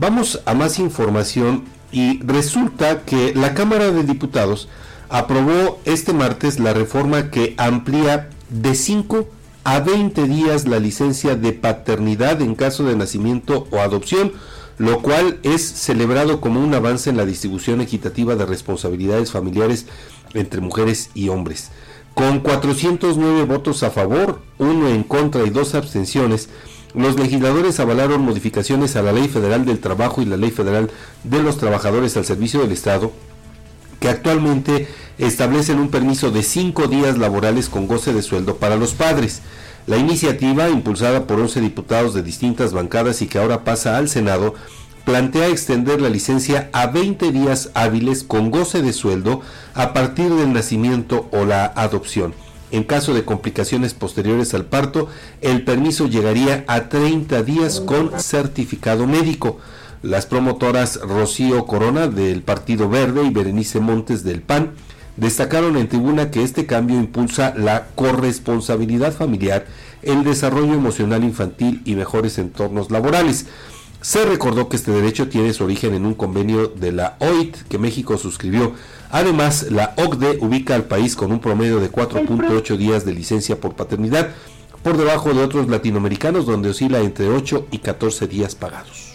Vamos a más información y resulta que la Cámara de Diputados aprobó este martes la reforma que amplía de 5 a 20 días la licencia de paternidad en caso de nacimiento o adopción, lo cual es celebrado como un avance en la distribución equitativa de responsabilidades familiares entre mujeres y hombres. Con 409 votos a favor, uno en contra y dos abstenciones, los legisladores avalaron modificaciones a la Ley Federal del Trabajo y la Ley Federal de los Trabajadores al Servicio del Estado, que actualmente establecen un permiso de cinco días laborales con goce de sueldo para los padres. La iniciativa, impulsada por 11 diputados de distintas bancadas y que ahora pasa al Senado, plantea extender la licencia a 20 días hábiles con goce de sueldo a partir del nacimiento o la adopción. En caso de complicaciones posteriores al parto, el permiso llegaría a 30 días con certificado médico. Las promotoras Rocío Corona del Partido Verde y Berenice Montes del PAN destacaron en tribuna que este cambio impulsa la corresponsabilidad familiar, el desarrollo emocional infantil y mejores entornos laborales. Se recordó que este derecho tiene su origen en un convenio de la OIT que México suscribió. Además, la OCDE ubica al país con un promedio de 4.8 días de licencia por paternidad, por debajo de otros latinoamericanos donde oscila entre 8 y 14 días pagados.